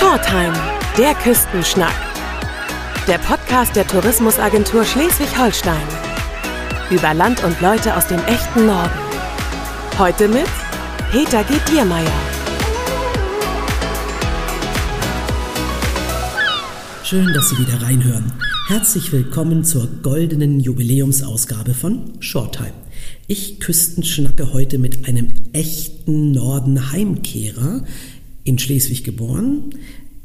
Shortime, der Küstenschnack. Der Podcast der Tourismusagentur Schleswig-Holstein. Über Land und Leute aus dem echten Norden. Heute mit Peter G. Diermeier. Schön, dass Sie wieder reinhören. Herzlich willkommen zur goldenen Jubiläumsausgabe von Shorttime. Ich küstenschnacke heute mit einem echten Norden-Heimkehrer, in Schleswig geboren,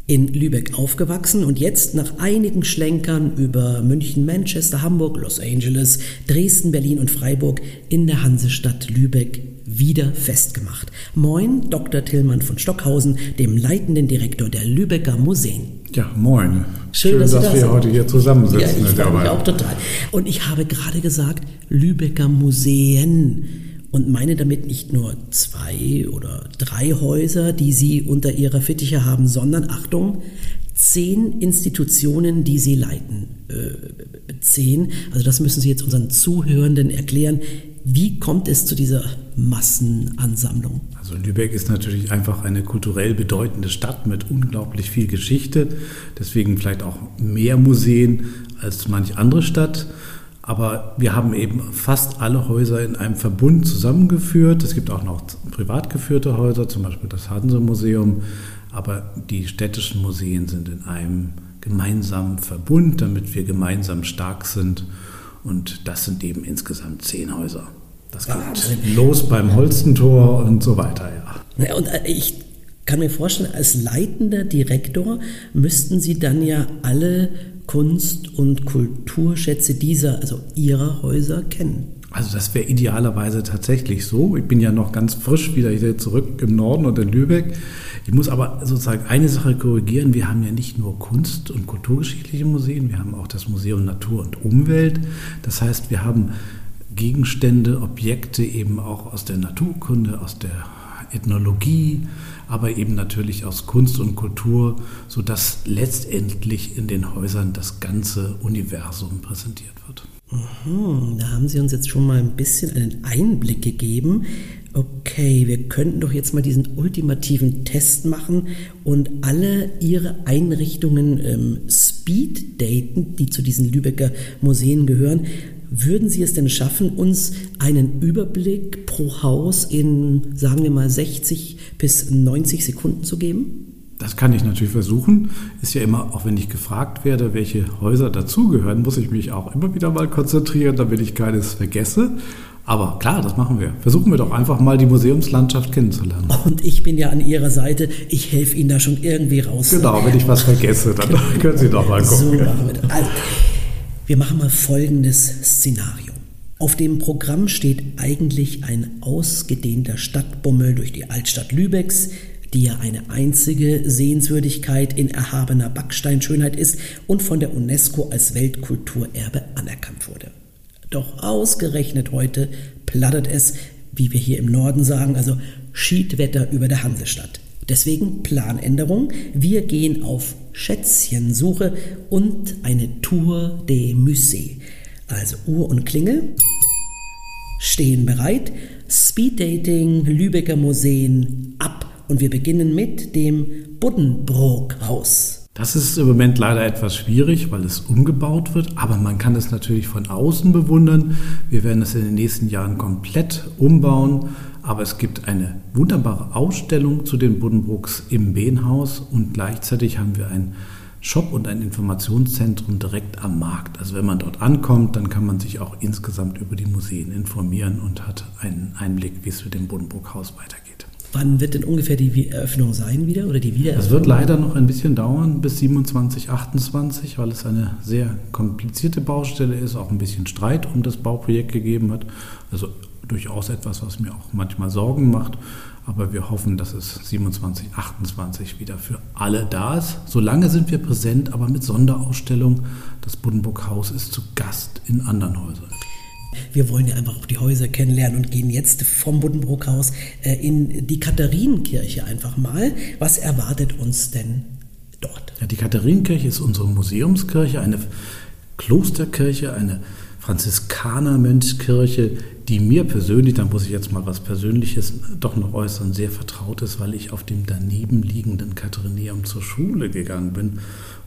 in Lübeck aufgewachsen und jetzt nach einigen Schlenkern über München, Manchester, Hamburg, Los Angeles, Dresden, Berlin und Freiburg in der Hansestadt Lübeck wieder festgemacht. Moin, Dr. Tillmann von Stockhausen, dem leitenden Direktor der Lübecker Museen. Ja, moin. Schön, Schön dass, dass wir da heute hier zusammensitzen. Ja, ich freue mich auch total. Und ich habe gerade gesagt, Lübecker Museen und meine damit nicht nur zwei oder drei Häuser, die sie unter ihrer Fittiche haben, sondern Achtung, zehn Institutionen, die sie leiten. Äh, zehn, also das müssen Sie jetzt unseren Zuhörenden erklären. Wie kommt es zu dieser Massenansammlung? Also Lübeck ist natürlich einfach eine kulturell bedeutende Stadt mit unglaublich viel Geschichte, deswegen vielleicht auch mehr Museen als manch andere Stadt. Aber wir haben eben fast alle Häuser in einem Verbund zusammengeführt. Es gibt auch noch privat geführte Häuser, zum Beispiel das Hanse-Museum. Aber die städtischen Museen sind in einem gemeinsamen Verbund, damit wir gemeinsam stark sind. Und das sind eben insgesamt zehn Häuser. Das geht Wahnsinn. los beim Holstentor und so weiter, ja. ja und äh, ich kann mir vorstellen, als leitender Direktor müssten Sie dann ja alle Kunst- und Kulturschätze dieser, also Ihrer Häuser kennen. Also das wäre idealerweise tatsächlich so. Ich bin ja noch ganz frisch wieder hier zurück im Norden und in Lübeck. Ich muss aber sozusagen eine Sache korrigieren. Wir haben ja nicht nur Kunst- und kulturgeschichtliche Museen, wir haben auch das Museum Natur und Umwelt. Das heißt, wir haben Gegenstände, Objekte eben auch aus der Naturkunde, aus der Ethnologie, aber eben natürlich aus Kunst und Kultur, sodass letztendlich in den Häusern das ganze Universum präsentiert wird. Mhm, da haben Sie uns jetzt schon mal ein bisschen einen Einblick gegeben. Okay, wir könnten doch jetzt mal diesen ultimativen Test machen und alle Ihre Einrichtungen ähm, speed daten, die zu diesen Lübecker Museen gehören. Würden Sie es denn schaffen, uns einen Überblick pro Haus in, sagen wir mal, 60 bis 90 Sekunden zu geben? Das kann ich natürlich versuchen. Ist ja immer, auch wenn ich gefragt werde, welche Häuser dazugehören, muss ich mich auch immer wieder mal konzentrieren, damit ich keines vergesse. Aber klar, das machen wir. Versuchen wir doch einfach mal die Museumslandschaft kennenzulernen. Und ich bin ja an Ihrer Seite. Ich helfe Ihnen da schon irgendwie raus. Genau, wenn ich was vergesse, dann genau. können Sie doch mal gucken. So machen wir das. Also, wir machen mal folgendes Szenario. Auf dem Programm steht eigentlich ein ausgedehnter Stadtbummel durch die Altstadt Lübecks, die ja eine einzige Sehenswürdigkeit in erhabener Backsteinschönheit ist und von der UNESCO als Weltkulturerbe anerkannt wurde. Doch ausgerechnet heute plattert es, wie wir hier im Norden sagen, also Schiedwetter über der Hansestadt. Deswegen Planänderung. Wir gehen auf Schätzchensuche und eine Tour de Musée. Also Uhr und Klingel stehen bereit. Speeddating, Lübecker Museen ab. Und wir beginnen mit dem Buddenbrook-Haus. Das ist im Moment leider etwas schwierig, weil es umgebaut wird, aber man kann es natürlich von außen bewundern. Wir werden es in den nächsten Jahren komplett umbauen, aber es gibt eine wunderbare Ausstellung zu den Buddenbrooks im Behnhaus und gleichzeitig haben wir ein Shop und ein Informationszentrum direkt am Markt. Also wenn man dort ankommt, dann kann man sich auch insgesamt über die Museen informieren und hat einen Einblick, wie es mit dem Buddenbrook-Haus weitergeht. Wann wird denn ungefähr die Eröffnung sein wieder oder die Wiedereröffnung? Es wird leider noch ein bisschen dauern bis 27, 28, weil es eine sehr komplizierte Baustelle ist, auch ein bisschen Streit um das Bauprojekt gegeben hat. Also durchaus etwas, was mir auch manchmal Sorgen macht. Aber wir hoffen, dass es 27, 28 wieder für alle da ist. Solange sind wir präsent, aber mit Sonderausstellung. Das Buddenburg Haus ist zu Gast in anderen Häusern. Wir wollen ja einfach auch die Häuser kennenlernen und gehen jetzt vom Buddenbrookhaus äh, in die Katharinenkirche einfach mal. Was erwartet uns denn dort? Ja, die Katharinenkirche ist unsere Museumskirche, eine Klosterkirche, eine Franziskanermönchskirche, die mir persönlich, da muss ich jetzt mal was Persönliches doch noch äußern, sehr vertraut ist, weil ich auf dem daneben liegenden Katharineum zur Schule gegangen bin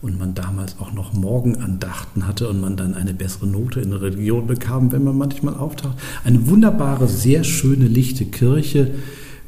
und man damals auch noch Morgenandachten hatte und man dann eine bessere Note in der Religion bekam, wenn man manchmal auftaucht. Eine wunderbare, sehr schöne, lichte Kirche,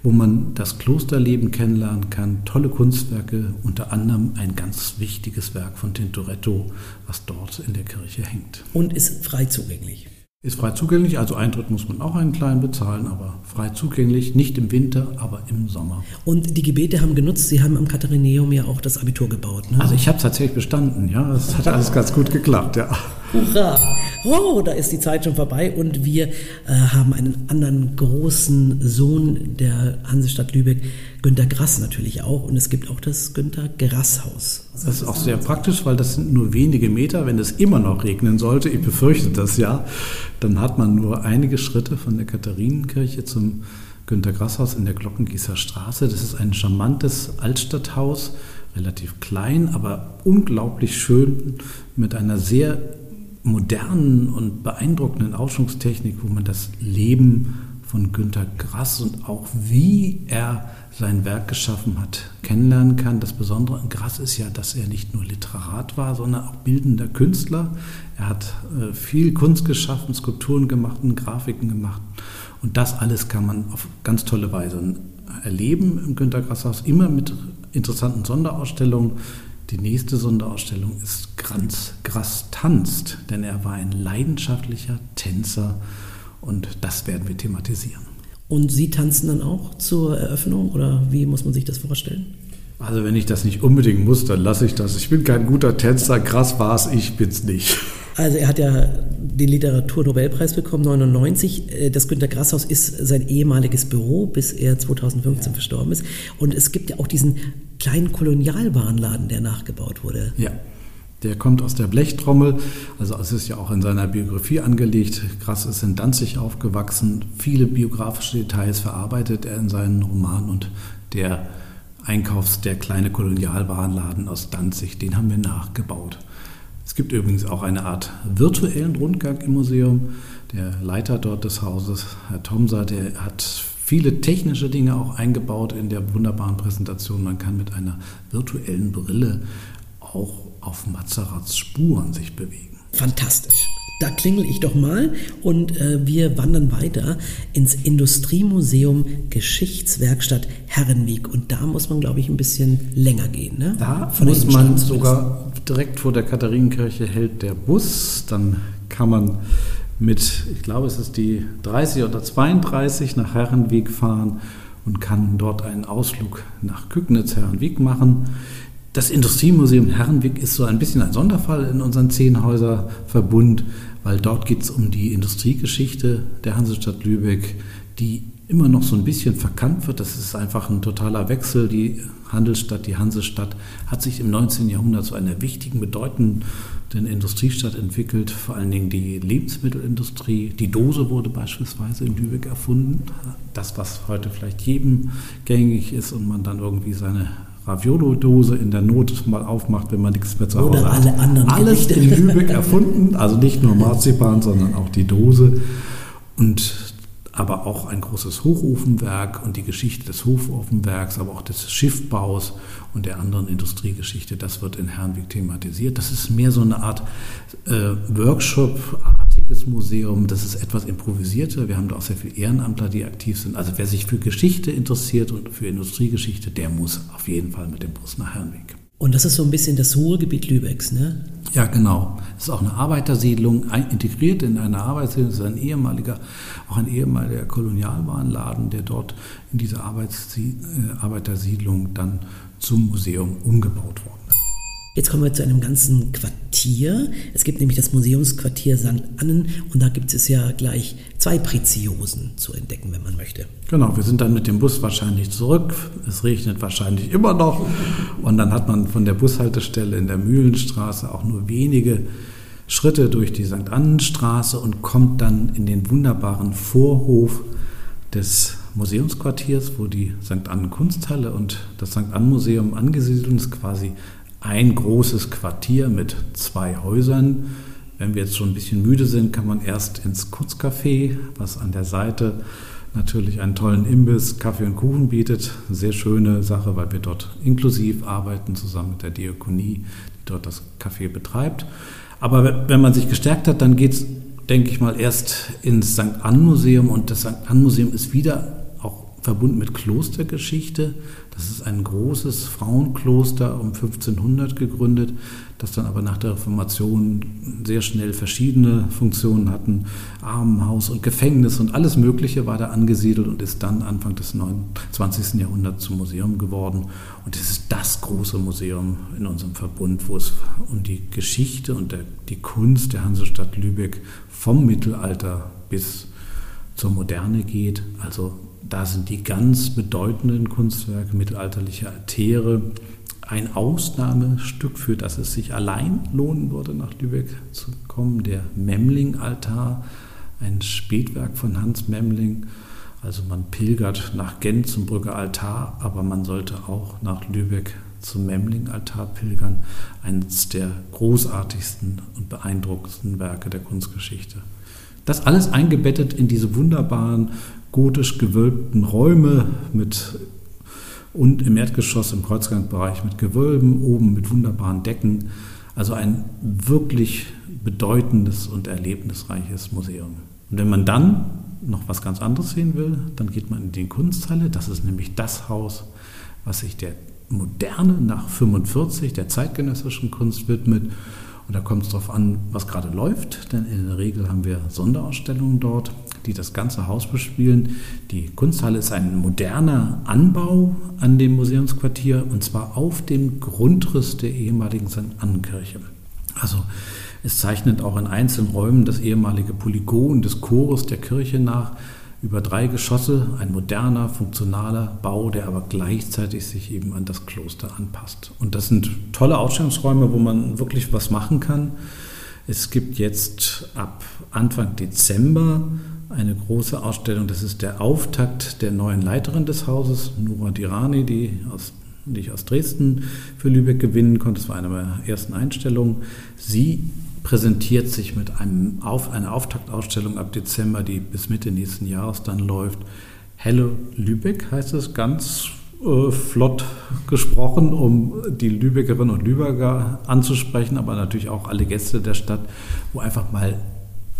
wo man das Klosterleben kennenlernen kann, tolle Kunstwerke, unter anderem ein ganz wichtiges Werk von Tintoretto, was dort in der Kirche hängt. Und ist frei zugänglich. Ist frei zugänglich, also Eintritt muss man auch einen kleinen bezahlen, aber frei zugänglich, nicht im Winter, aber im Sommer. Und die Gebete haben genutzt, Sie haben am Katharineum ja auch das Abitur gebaut. Ne? Also ich habe es tatsächlich bestanden, ja, es hat alles ganz gut geklappt, ja. Hurra! Oh, da ist die Zeit schon vorbei und wir äh, haben einen anderen großen Sohn der Hansestadt Lübeck, Günter Grass natürlich auch. Und es gibt auch das Günter Grass Haus. Das ist auch sehr praktisch, weil das sind nur wenige Meter. Wenn es immer noch regnen sollte, ich befürchte das ja, dann hat man nur einige Schritte von der Katharinenkirche zum Günter Grass Haus in der Glockengießer Straße. Das ist ein charmantes Altstadthaus, relativ klein, aber unglaublich schön mit einer sehr modernen und beeindruckenden Ausschusstechnik, wo man das Leben von Günter Grass und auch wie er sein Werk geschaffen hat, kennenlernen kann. Das Besondere an Grass ist ja, dass er nicht nur Literat war, sondern auch bildender Künstler. Er hat äh, viel Kunst geschaffen, Skulpturen gemacht und Grafiken gemacht. Und das alles kann man auf ganz tolle Weise erleben im Günter Grass Haus, immer mit interessanten Sonderausstellungen, die nächste Sonderausstellung ist Granz Grass tanzt, denn er war ein leidenschaftlicher Tänzer und das werden wir thematisieren. Und Sie tanzen dann auch zur Eröffnung oder wie muss man sich das vorstellen? Also wenn ich das nicht unbedingt muss, dann lasse ich das. Ich bin kein guter Tänzer, krass war es, ich bin's nicht. Also er hat ja den Literaturnobelpreis bekommen, 99. Äh, das Günter Grasshaus ist sein ehemaliges Büro, bis er 2015 ja. verstorben ist. Und es gibt ja auch diesen kleinen Kolonialwarenladen, der nachgebaut wurde. Ja. Der kommt aus der Blechtrommel, also es ist ja auch in seiner Biografie angelegt. Grass ist in Danzig aufgewachsen, viele biografische Details verarbeitet er in seinen Romanen und der Einkaufs-, der kleine Kolonialwarenladen aus Danzig, den haben wir nachgebaut. Es gibt übrigens auch eine Art virtuellen Rundgang im Museum. Der Leiter dort des Hauses, Herr Tomsa, der hat viele technische Dinge auch eingebaut in der wunderbaren Präsentation. Man kann mit einer virtuellen Brille auch auf Mazarats Spuren sich bewegen. Fantastisch. Da klingel ich doch mal und äh, wir wandern weiter ins Industriemuseum Geschichtswerkstatt Herrenweg. Und da muss man, glaube ich, ein bisschen länger gehen. Ne? Da Von muss man sogar direkt vor der Katharinenkirche hält der Bus. Dann kann man mit, ich glaube, es ist die 30 oder 32 nach Herrenweg fahren und kann dort einen Ausflug nach Kügnitz-Herrenweg machen. Das Industriemuseum Herrenweg ist so ein bisschen ein Sonderfall in unserem Zehnhäuser-Verbund weil dort geht es um die Industriegeschichte der Hansestadt Lübeck, die immer noch so ein bisschen verkannt wird. Das ist einfach ein totaler Wechsel. Die Handelsstadt, die Hansestadt hat sich im 19. Jahrhundert zu einer wichtigen, bedeutenden Industriestadt entwickelt, vor allen Dingen die Lebensmittelindustrie. Die Dose wurde beispielsweise in Lübeck erfunden. Das, was heute vielleicht jedem gängig ist und man dann irgendwie seine Raviolo-Dose in der Not mal aufmacht, wenn man nichts mehr zu Hause Oder hat. Alle anderen Alles Gerichte. in Lübeck erfunden, also nicht nur Marzipan, sondern auch die Dose. Und aber auch ein großes Hochofenwerk und die Geschichte des Hofofenwerks, aber auch des Schiffbaus und der anderen Industriegeschichte, das wird in Herrenweg thematisiert. Das ist mehr so eine Art äh, Workshop-artiges Museum, das ist etwas improvisierter. Wir haben da auch sehr viele Ehrenamtler, die aktiv sind. Also wer sich für Geschichte interessiert und für Industriegeschichte, der muss auf jeden Fall mit dem Bus nach Herrenweg. Und das ist so ein bisschen das Ruhrgebiet Lübecks, ne? Ja, genau. Es ist auch eine Arbeitersiedlung, integriert in eine Arbeitssiedlung. Es ist ein ehemaliger, auch ein ehemaliger Kolonialwarenladen, der dort in dieser äh, Arbeitersiedlung dann zum Museum umgebaut worden ist. Jetzt kommen wir zu einem ganzen Quartier. Es gibt nämlich das Museumsquartier St. Annen und da gibt es ja gleich zwei Preziosen zu entdecken, wenn man möchte. Genau, wir sind dann mit dem Bus wahrscheinlich zurück. Es regnet wahrscheinlich immer noch und dann hat man von der Bushaltestelle in der Mühlenstraße auch nur wenige Schritte durch die St. Annenstraße und kommt dann in den wunderbaren Vorhof des Museumsquartiers, wo die St. Annen Kunsthalle und das St. Annen Museum angesiedelt ist, quasi ein großes Quartier mit zwei Häusern wenn wir jetzt schon ein bisschen müde sind, kann man erst ins Kurzcafé, was an der Seite natürlich einen tollen Imbiss, Kaffee und Kuchen bietet. Sehr schöne Sache, weil wir dort inklusiv arbeiten, zusammen mit der Diakonie, die dort das Café betreibt. Aber wenn man sich gestärkt hat, dann geht es, denke ich mal, erst ins St. Ann Museum und das St. Ann Museum ist wieder verbunden mit Klostergeschichte. Das ist ein großes Frauenkloster um 1500 gegründet, das dann aber nach der Reformation sehr schnell verschiedene Funktionen hatten. Armenhaus und Gefängnis und alles Mögliche war da angesiedelt und ist dann Anfang des 20. Jahrhunderts zum Museum geworden. Und es ist das große Museum in unserem Verbund, wo es um die Geschichte und die Kunst der Hansestadt Lübeck vom Mittelalter bis zur Moderne geht. Also da sind die ganz bedeutenden Kunstwerke, mittelalterliche Altäre, ein Ausnahmestück, für das es sich allein lohnen würde, nach Lübeck zu kommen, der Memling-Altar, ein Spätwerk von Hans Memling. Also man pilgert nach Gent zum Brügger Altar, aber man sollte auch nach Lübeck zum Memling-Altar pilgern, eines der großartigsten und beeindruckendsten Werke der Kunstgeschichte. Das alles eingebettet in diese wunderbaren gotisch gewölbten Räume mit und im Erdgeschoss im Kreuzgangbereich mit Gewölben, oben mit wunderbaren Decken. Also ein wirklich bedeutendes und erlebnisreiches Museum. Und wenn man dann noch was ganz anderes sehen will, dann geht man in die Kunsthalle. Das ist nämlich das Haus, was sich der Moderne nach 45 der zeitgenössischen Kunst widmet und da kommt es darauf an, was gerade läuft, denn in der Regel haben wir Sonderausstellungen dort, die das ganze Haus bespielen. Die Kunsthalle ist ein moderner Anbau an dem Museumsquartier und zwar auf dem Grundriss der ehemaligen St. Annenkirche. Also es zeichnet auch in einzelnen Räumen das ehemalige Polygon des Chores der Kirche nach über drei Geschosse, ein moderner, funktionaler Bau, der aber gleichzeitig sich eben an das Kloster anpasst. Und das sind tolle Ausstellungsräume, wo man wirklich was machen kann. Es gibt jetzt ab Anfang Dezember eine große Ausstellung, das ist der Auftakt der neuen Leiterin des Hauses, Nura Dirani, die, aus, die ich aus Dresden für Lübeck gewinnen konnte. Das war eine meiner ersten Einstellungen. Sie präsentiert sich mit einem Auf, einer Auftaktausstellung ab Dezember, die bis Mitte nächsten Jahres dann läuft. Hello Lübeck heißt es ganz äh, flott gesprochen, um die Lübeckerinnen und Lübecker anzusprechen, aber natürlich auch alle Gäste der Stadt, wo einfach mal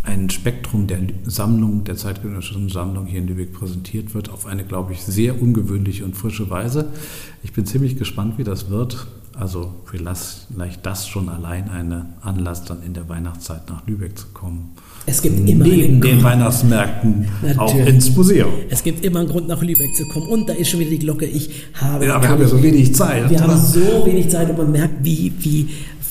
ein Spektrum der Sammlung, der zeitgenössischen Sammlung hier in Lübeck präsentiert wird, auf eine, glaube ich, sehr ungewöhnliche und frische Weise. Ich bin ziemlich gespannt, wie das wird. Also vielleicht das schon allein ein Anlass, dann in der Weihnachtszeit nach Lübeck zu kommen. Es gibt immer neben den Weihnachtsmärkten Natürlich. auch ins Museum. Es gibt immer einen Grund, nach Lübeck zu kommen. Und da ist schon wieder die Glocke. Ich habe. Ja, wir haben ja so wenig Zeit. Wir haben so wenig Zeit und man merkt, wie, wie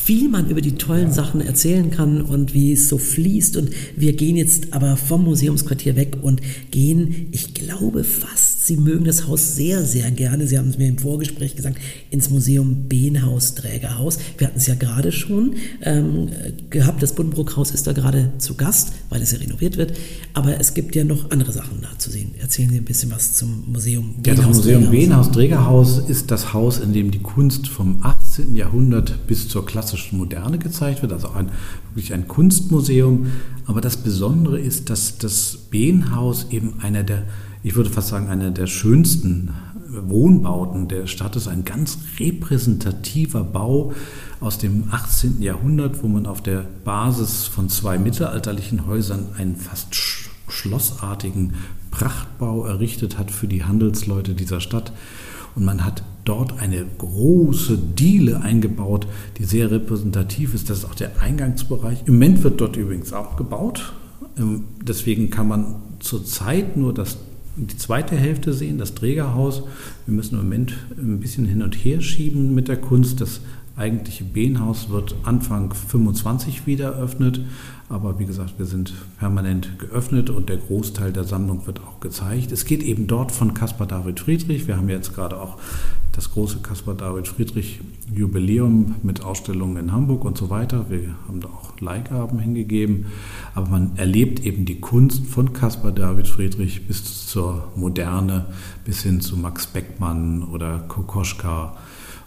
viel man über die tollen Sachen erzählen kann und wie es so fließt. Und wir gehen jetzt aber vom Museumsquartier weg und gehen, ich glaube fast, Sie mögen das Haus sehr, sehr gerne. Sie haben es mir im Vorgespräch gesagt, ins Museum Behnhaus Trägerhaus. Wir hatten es ja gerade schon ähm, gehabt. Das Buddenbrook-Haus ist da gerade zu Gast, weil es ja renoviert wird. Aber es gibt ja noch andere Sachen da zu sehen. Erzählen Sie ein bisschen was zum Museum Behnhaus. Ja, das Museum Behnhaus Trägerhaus ist das Haus, in dem die Kunst vom 18. Jahrhundert bis zur klassischen klassischen Moderne gezeigt wird, also ein, wirklich ein Kunstmuseum. Aber das Besondere ist, dass das Behnhaus eben einer der, ich würde fast sagen, einer der schönsten Wohnbauten der Stadt ist, ein ganz repräsentativer Bau aus dem 18. Jahrhundert, wo man auf der Basis von zwei mittelalterlichen Häusern einen fast schlossartigen Prachtbau errichtet hat für die Handelsleute dieser Stadt. Und man hat dort eine große Diele eingebaut, die sehr repräsentativ ist. Das ist auch der Eingangsbereich. Im Moment wird dort übrigens auch gebaut. Ähm, deswegen kann man zurzeit nur das, die zweite Hälfte sehen, das Trägerhaus. Wir müssen im Moment ein bisschen hin und her schieben mit der Kunst. Das eigentliche Behnhaus wird Anfang 25 wieder eröffnet. Aber wie gesagt, wir sind permanent geöffnet und der Großteil der Sammlung wird auch gezeigt. Es geht eben dort von Caspar David Friedrich. Wir haben jetzt gerade auch das große Caspar David Friedrich Jubiläum mit Ausstellungen in Hamburg und so weiter. Wir haben da auch Leihgaben hingegeben. Aber man erlebt eben die Kunst von Caspar David Friedrich bis zur Moderne, bis hin zu Max Beckmann oder Kokoschka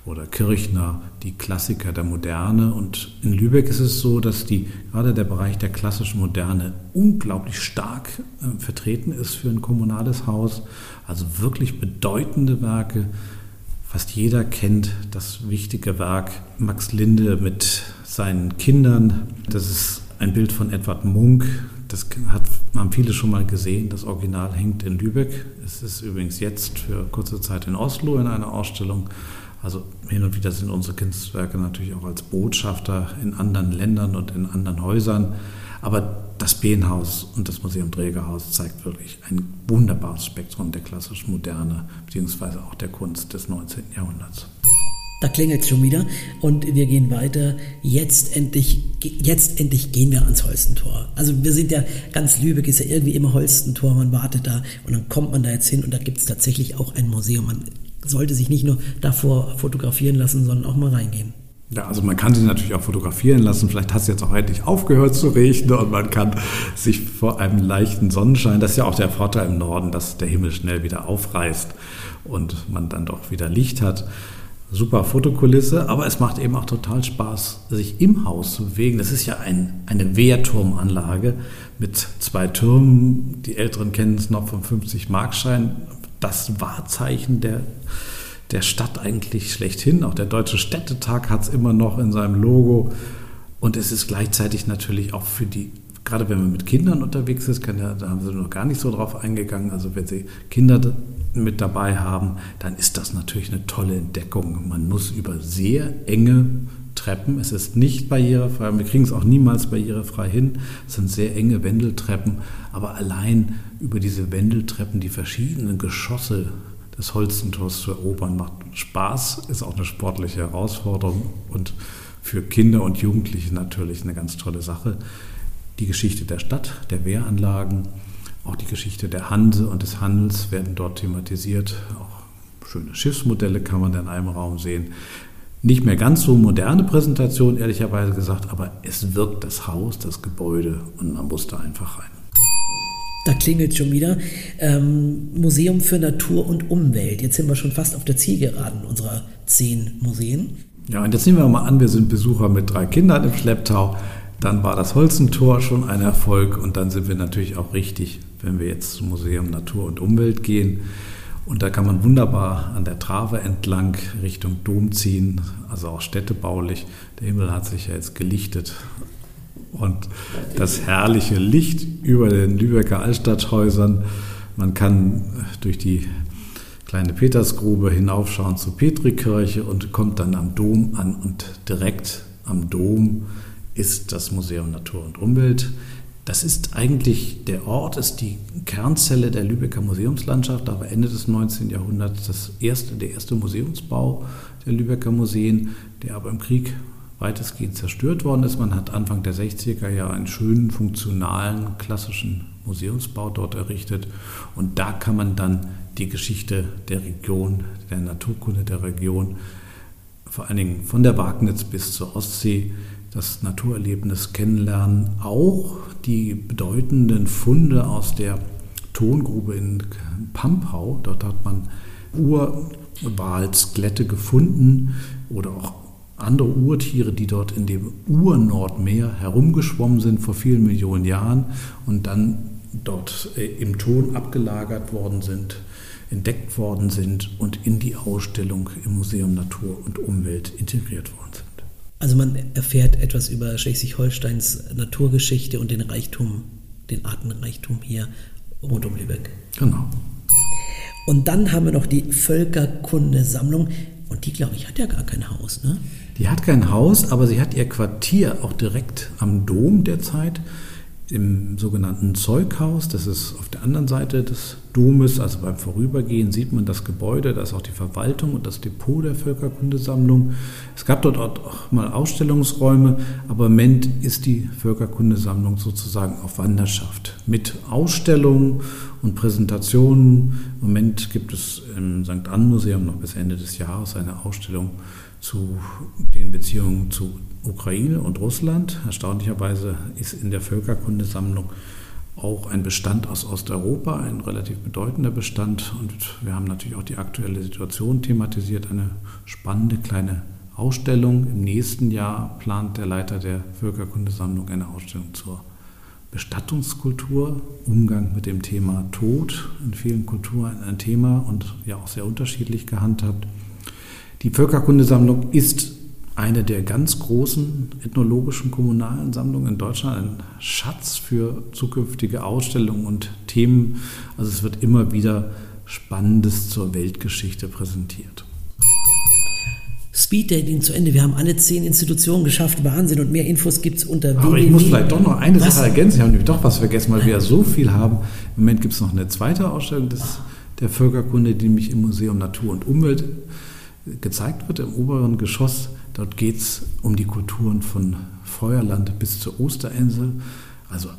oder Kirchner, die Klassiker der Moderne. Und in Lübeck ist es so, dass die, gerade der Bereich der klassischen Moderne unglaublich stark äh, vertreten ist für ein kommunales Haus. Also wirklich bedeutende Werke. Fast jeder kennt das wichtige Werk Max Linde mit seinen Kindern. Das ist ein Bild von Edward Munk. Das hat, haben viele schon mal gesehen. Das Original hängt in Lübeck. Es ist übrigens jetzt für kurze Zeit in Oslo in einer Ausstellung. Also hin und wieder sind unsere Kunstwerke natürlich auch als Botschafter in anderen Ländern und in anderen Häusern. Aber das Behenhaus und das Museum Trägerhaus zeigt wirklich ein wunderbares Spektrum der klassischen Moderne beziehungsweise auch der Kunst des 19. Jahrhunderts. Da klingelt es schon wieder und wir gehen weiter. Jetzt endlich, jetzt endlich gehen wir ans Holstentor. Also wir sind ja, ganz Lübeck ist ja irgendwie immer Holstentor, man wartet da und dann kommt man da jetzt hin und da gibt es tatsächlich auch ein Museum. Man sollte sich nicht nur davor fotografieren lassen, sondern auch mal reingehen. Ja, also man kann sich natürlich auch fotografieren lassen. Vielleicht hat es jetzt auch endlich aufgehört zu regnen und man kann sich vor einem leichten Sonnenschein, das ist ja auch der Vorteil im Norden, dass der Himmel schnell wieder aufreißt und man dann doch wieder Licht hat. Super Fotokulisse, aber es macht eben auch total Spaß, sich im Haus zu bewegen. Das ist ja ein, eine Wehrturmanlage mit zwei Türmen. Die Älteren kennen es noch vom 50-Markschein das Wahrzeichen der, der Stadt eigentlich schlechthin. Auch der Deutsche Städtetag hat es immer noch in seinem Logo. Und es ist gleichzeitig natürlich auch für die, gerade wenn man mit Kindern unterwegs ist, kann da haben sie noch gar nicht so drauf eingegangen. Also wenn sie Kinder mit dabei haben, dann ist das natürlich eine tolle Entdeckung. Man muss über sehr enge Treppen. Es ist nicht barrierefrei. Wir kriegen es auch niemals barrierefrei hin. Es sind sehr enge Wendeltreppen. Aber allein über diese Wendeltreppen die verschiedenen Geschosse des Holstentors zu erobern, macht Spaß, ist auch eine sportliche Herausforderung und für Kinder und Jugendliche natürlich eine ganz tolle Sache. Die Geschichte der Stadt, der Wehranlagen, auch die Geschichte der Hanse und des Handels werden dort thematisiert. Auch schöne Schiffsmodelle kann man in einem Raum sehen nicht mehr ganz so moderne Präsentation, ehrlicherweise gesagt, aber es wirkt das Haus, das Gebäude und man muss da einfach rein. Da klingelt schon wieder. Ähm, Museum für Natur und Umwelt. Jetzt sind wir schon fast auf der Zielgeraden unserer zehn Museen. Ja, und jetzt nehmen wir mal an, wir sind Besucher mit drei Kindern im Schlepptau. Dann war das Holzentor schon ein Erfolg und dann sind wir natürlich auch richtig, wenn wir jetzt zum Museum Natur und Umwelt gehen. Und da kann man wunderbar an der Trave entlang Richtung Dom ziehen, also auch städtebaulich. Der Himmel hat sich ja jetzt gelichtet. Und das herrliche Licht über den Lübecker Altstadthäusern. Man kann durch die kleine Petersgrube hinaufschauen zur Petrikirche und kommt dann am Dom an. Und direkt am Dom ist das Museum Natur und Umwelt. Das ist eigentlich, der Ort ist die Kernzelle der Lübecker Museumslandschaft, aber Ende des 19. Jahrhunderts das erste, der erste Museumsbau der Lübecker Museen, der aber im Krieg weitestgehend zerstört worden ist. Man hat Anfang der 60er Jahre einen schönen, funktionalen, klassischen Museumsbau dort errichtet. Und da kann man dann die Geschichte der Region, der Naturkunde der Region, vor allen Dingen von der Wagnitz bis zur Ostsee, das Naturerlebnis kennenlernen, auch die bedeutenden Funde aus der Tongrube in Pampau. Dort hat man Urwalsklette gefunden oder auch andere Urtiere, die dort in dem Urnordmeer herumgeschwommen sind vor vielen Millionen Jahren und dann dort äh, im Ton abgelagert worden sind, entdeckt worden sind und in die Ausstellung im Museum Natur und Umwelt integriert worden sind. Also man erfährt etwas über Schleswig-Holsteins Naturgeschichte und den Reichtum, den Artenreichtum hier rund um Lübeck. Genau. Und dann haben wir noch die Völkerkundesammlung. Und die, glaube ich, hat ja gar kein Haus, ne? Die hat kein Haus, aber sie hat ihr Quartier auch direkt am Dom derzeit im sogenannten Zeughaus. Das ist auf der anderen Seite des Domes, also beim Vorübergehen sieht man das Gebäude, da ist auch die Verwaltung und das Depot der Völkerkundesammlung. Es gab dort auch mal Ausstellungsräume, aber im Moment ist die Völkerkundesammlung sozusagen auf Wanderschaft mit Ausstellungen und Präsentationen. Im Moment gibt es im St. Ann Museum noch bis Ende des Jahres eine Ausstellung zu den Beziehungen zu Ukraine und Russland. Erstaunlicherweise ist in der Völkerkundesammlung auch ein Bestand aus Osteuropa, ein relativ bedeutender Bestand. Und wir haben natürlich auch die aktuelle Situation thematisiert, eine spannende kleine Ausstellung. Im nächsten Jahr plant der Leiter der Völkerkundesammlung eine Ausstellung zur Bestattungskultur, Umgang mit dem Thema Tod, in vielen Kulturen ein Thema und ja auch sehr unterschiedlich gehandhabt. Die Völkerkundesammlung ist eine der ganz großen ethnologischen kommunalen Sammlungen in Deutschland, ein Schatz für zukünftige Ausstellungen und Themen. Also es wird immer wieder Spannendes zur Weltgeschichte präsentiert. Speeddating zu Ende. Wir haben alle zehn Institutionen geschafft. Wahnsinn. Und mehr Infos gibt es unter Aber ich muss vielleicht doch noch eine was? Sache ergänzen. Ich habe nämlich doch was vergessen, weil wir ja so viel haben. Im Moment gibt es noch eine zweite Ausstellung des, der Völkerkunde, die nämlich im Museum Natur und Umwelt gezeigt wird, im oberen Geschoss. Dort geht es um die Kulturen von Feuerland bis zur Osterinsel. Also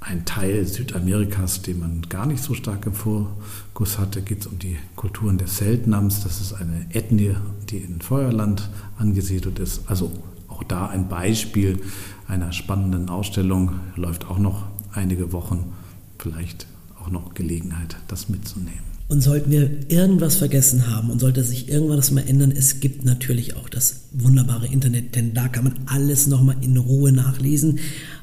ein Teil Südamerikas, den man gar nicht so stark im Fokus hatte, geht es um die Kulturen des Seltnams. Das ist eine Ethnie, die in Feuerland angesiedelt ist. Also auch da ein Beispiel einer spannenden Ausstellung. Läuft auch noch einige Wochen. Vielleicht auch noch Gelegenheit, das mitzunehmen. Und sollten wir irgendwas vergessen haben und sollte sich irgendwas mal ändern, es gibt natürlich auch das wunderbare Internet, denn da kann man alles nochmal in Ruhe nachlesen.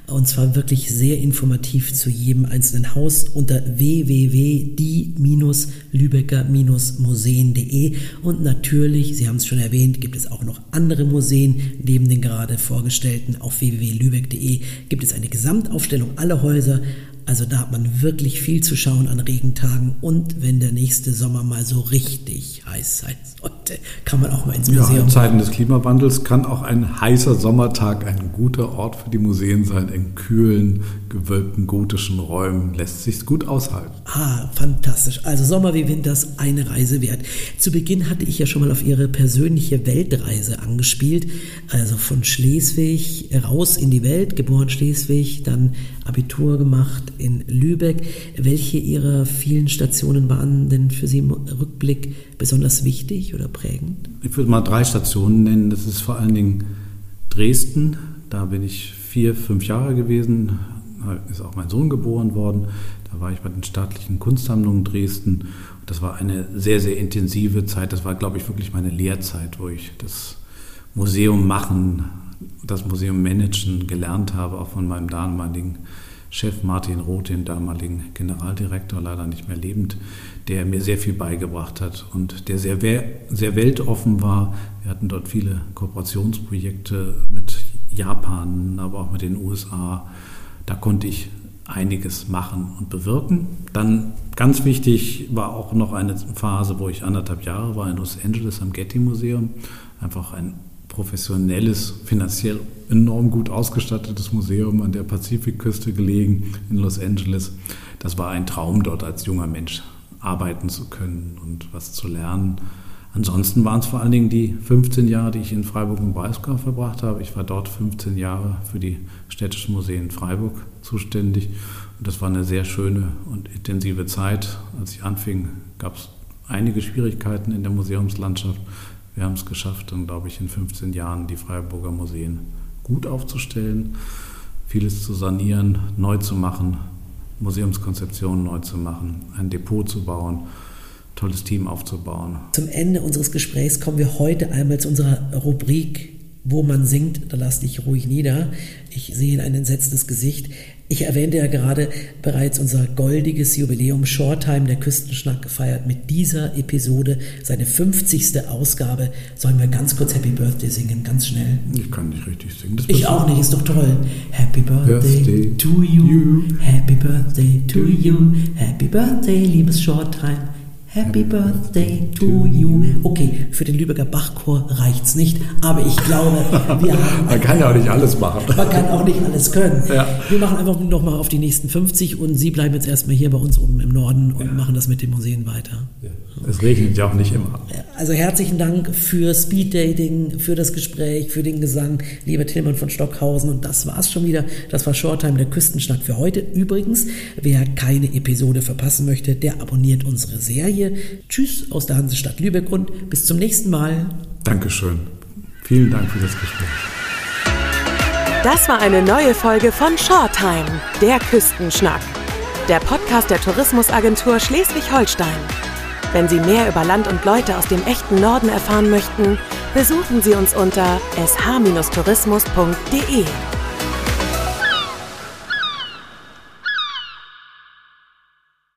Und zwar wirklich sehr informativ zu jedem einzelnen Haus unter www.die-lübecker-museen.de. Und natürlich, Sie haben es schon erwähnt, gibt es auch noch andere Museen. Neben den gerade vorgestellten auf www.lübeck.de gibt es eine Gesamtaufstellung aller Häuser also da hat man wirklich viel zu schauen an Regentagen und wenn der nächste Sommer mal so richtig heiß sein sollte, kann man auch mal ins Museum. Ja, in Zeiten des Klimawandels kann auch ein heißer Sommertag ein guter Ort für die Museen sein. In kühlen, gewölbten gotischen Räumen lässt sich gut aushalten. Ah, fantastisch. Also Sommer wie Winters eine Reise wert. Zu Beginn hatte ich ja schon mal auf Ihre persönliche Weltreise angespielt. Also von Schleswig raus in die Welt, geboren Schleswig, dann Abitur gemacht in Lübeck. Welche Ihrer vielen Stationen waren denn für Sie im Rückblick besonders wichtig oder prägend? Ich würde mal drei Stationen nennen. Das ist vor allen Dingen Dresden. Da bin ich vier, fünf Jahre gewesen. Da ist auch mein Sohn geboren worden. Da war ich bei den staatlichen Kunstsammlungen Dresden. Das war eine sehr, sehr intensive Zeit. Das war, glaube ich, wirklich meine Lehrzeit, wo ich das Museum machen, das Museum managen gelernt habe, auch von meinem damaligen Chef Martin Roth, den damaligen Generaldirektor, leider nicht mehr lebend, der mir sehr viel beigebracht hat und der sehr, sehr weltoffen war. Wir hatten dort viele Kooperationsprojekte mit Japan, aber auch mit den USA. Da konnte ich einiges machen und bewirken. Dann ganz wichtig war auch noch eine Phase, wo ich anderthalb Jahre war in Los Angeles am Getty Museum. Einfach ein professionelles, finanziell enorm gut ausgestattetes Museum an der Pazifikküste gelegen in Los Angeles. Das war ein Traum, dort als junger Mensch arbeiten zu können und was zu lernen. Ansonsten waren es vor allen Dingen die 15 Jahre, die ich in Freiburg und Breisgau verbracht habe. Ich war dort 15 Jahre für die Städtischen Museen Freiburg zuständig. Und das war eine sehr schöne und intensive Zeit. Als ich anfing, gab es einige Schwierigkeiten in der Museumslandschaft. Wir haben es geschafft, dann glaube ich in 15 Jahren die Freiburger Museen gut aufzustellen, vieles zu sanieren, neu zu machen, Museumskonzeptionen neu zu machen, ein Depot zu bauen, tolles Team aufzubauen. Zum Ende unseres Gesprächs kommen wir heute einmal zu unserer Rubrik wo man singt, da lass dich ruhig nieder. Ich sehe ein entsetztes Gesicht. Ich erwähnte ja gerade bereits unser goldiges Jubiläum Shorttime, der Küstenschnack gefeiert mit dieser Episode, seine 50. Ausgabe. Sollen wir ganz kurz Happy Birthday singen, ganz schnell? Ich kann nicht richtig singen. Das ich auch nicht, ist doch toll. Happy Birthday, birthday to you. you. Happy Birthday to you. Happy Birthday, liebes Shorttime. Happy Birthday to you. Okay, für den Lübecker Bachchor reicht's nicht, aber ich glaube, wir haben. man kann ja auch nicht alles machen. Man kann auch nicht alles können. Ja. Wir machen einfach nochmal auf die nächsten 50 und Sie bleiben jetzt erstmal hier bei uns oben im Norden und ja. machen das mit den Museen weiter. Ja. Es regnet ja auch nicht immer. Also herzlichen Dank für Speed Dating, für das Gespräch, für den Gesang, lieber Tillmann von Stockhausen. Und das war's schon wieder. Das war Shorttime, der Küstenschnack für heute. Übrigens, wer keine Episode verpassen möchte, der abonniert unsere Serie. Tschüss aus der Hansestadt Lübeck und bis zum nächsten Mal. Dankeschön. Vielen Dank für das Gespräch. Das war eine neue Folge von Shorttime, der Küstenschnack. der Podcast der Tourismusagentur Schleswig-Holstein. Wenn Sie mehr über Land und Leute aus dem echten Norden erfahren möchten, besuchen Sie uns unter sh-tourismus.de.